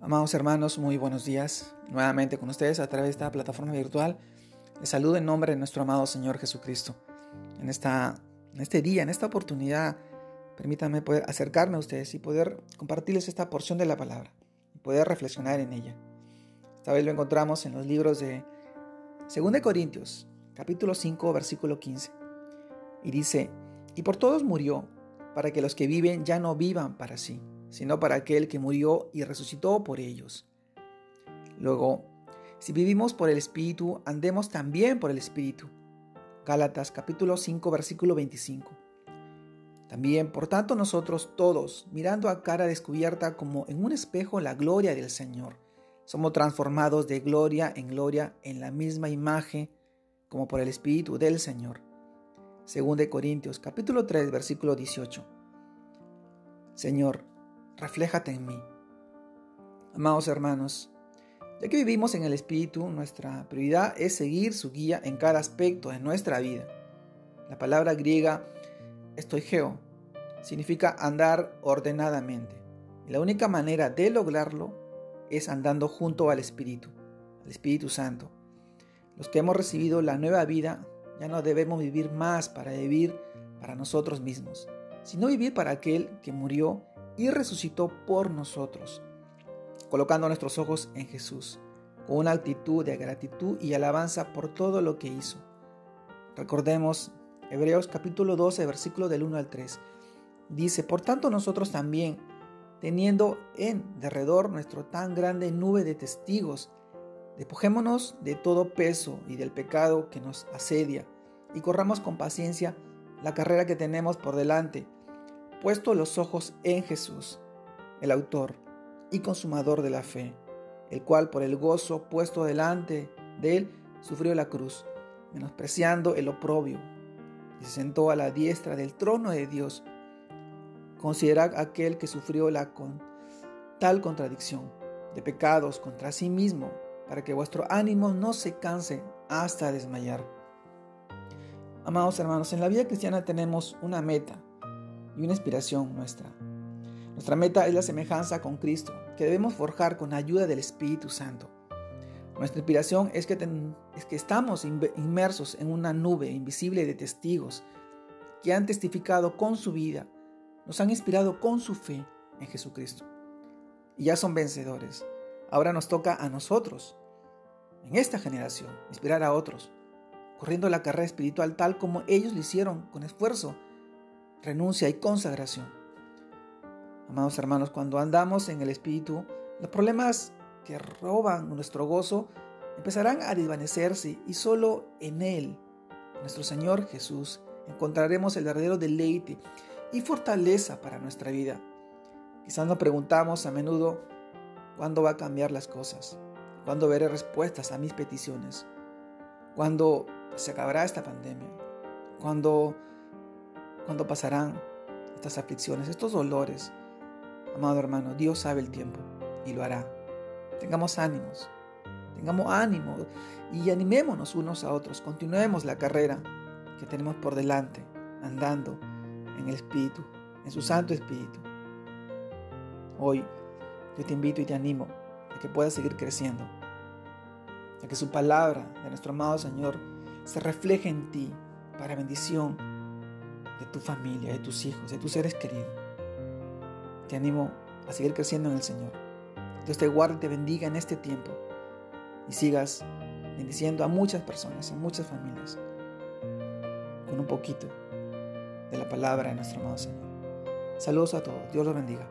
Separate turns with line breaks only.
Amados hermanos, muy buenos días. Nuevamente con ustedes a través de esta plataforma virtual. Les saludo en nombre de nuestro amado Señor Jesucristo. En, esta, en este día, en esta oportunidad, permítanme poder acercarme a ustedes y poder compartirles esta porción de la palabra y poder reflexionar en ella. Esta vez lo encontramos en los libros de 2 Corintios, capítulo 5, versículo 15. Y dice, y por todos murió, para que los que viven ya no vivan para sí sino para aquel que murió y resucitó por ellos. Luego, si vivimos por el Espíritu, andemos también por el Espíritu. Gálatas capítulo 5 versículo 25. También, por tanto, nosotros todos, mirando a cara descubierta como en un espejo la gloria del Señor, somos transformados de gloria en gloria en la misma imagen como por el Espíritu del Señor. Según de Corintios capítulo 3 versículo 18. Señor, refléjate en mí. Amados hermanos, ya que vivimos en el Espíritu, nuestra prioridad es seguir su guía en cada aspecto de nuestra vida. La palabra griega estoigeo significa andar ordenadamente. La única manera de lograrlo es andando junto al Espíritu, al Espíritu Santo. Los que hemos recibido la nueva vida ya no debemos vivir más para vivir para nosotros mismos, sino vivir para aquel que murió y resucitó por nosotros, colocando nuestros ojos en Jesús, con una actitud de gratitud y alabanza por todo lo que hizo. Recordemos Hebreos capítulo 12, versículo del 1 al 3. Dice, por tanto nosotros también, teniendo en derredor nuestro tan grande nube de testigos, despojémonos de todo peso y del pecado que nos asedia, y corramos con paciencia la carrera que tenemos por delante puesto los ojos en Jesús, el autor y consumador de la fe, el cual por el gozo puesto delante de él sufrió la cruz, menospreciando el oprobio, y se sentó a la diestra del trono de Dios. Considerad aquel que sufrió la con tal contradicción de pecados contra sí mismo, para que vuestro ánimo no se canse hasta desmayar. Amados hermanos, en la vida cristiana tenemos una meta, y una inspiración nuestra. Nuestra meta es la semejanza con Cristo, que debemos forjar con ayuda del Espíritu Santo. Nuestra inspiración es que, es que estamos inmersos en una nube invisible de testigos que han testificado con su vida, nos han inspirado con su fe en Jesucristo. Y ya son vencedores. Ahora nos toca a nosotros, en esta generación, inspirar a otros, corriendo la carrera espiritual tal como ellos lo hicieron con esfuerzo renuncia y consagración. Amados hermanos, cuando andamos en el Espíritu, los problemas que roban nuestro gozo empezarán a desvanecerse y solo en Él, nuestro Señor Jesús, encontraremos el verdadero deleite y fortaleza para nuestra vida. Quizás nos preguntamos a menudo, ¿cuándo va a cambiar las cosas? ¿Cuándo veré respuestas a mis peticiones? ¿Cuándo se acabará esta pandemia? ¿Cuándo cuándo pasarán estas aflicciones, estos dolores. Amado hermano, Dios sabe el tiempo y lo hará. Tengamos ánimos, tengamos ánimo y animémonos unos a otros. Continuemos la carrera que tenemos por delante, andando en el Espíritu, en su Santo Espíritu. Hoy yo te invito y te animo a que puedas seguir creciendo, a que su palabra de nuestro amado Señor se refleje en ti para bendición de tu familia, de tus hijos, de tus seres queridos. Te animo a seguir creciendo en el Señor. Dios te guarde y te bendiga en este tiempo y sigas bendiciendo a muchas personas, a muchas familias, con un poquito de la palabra de nuestro amado Señor. Saludos a todos. Dios los bendiga.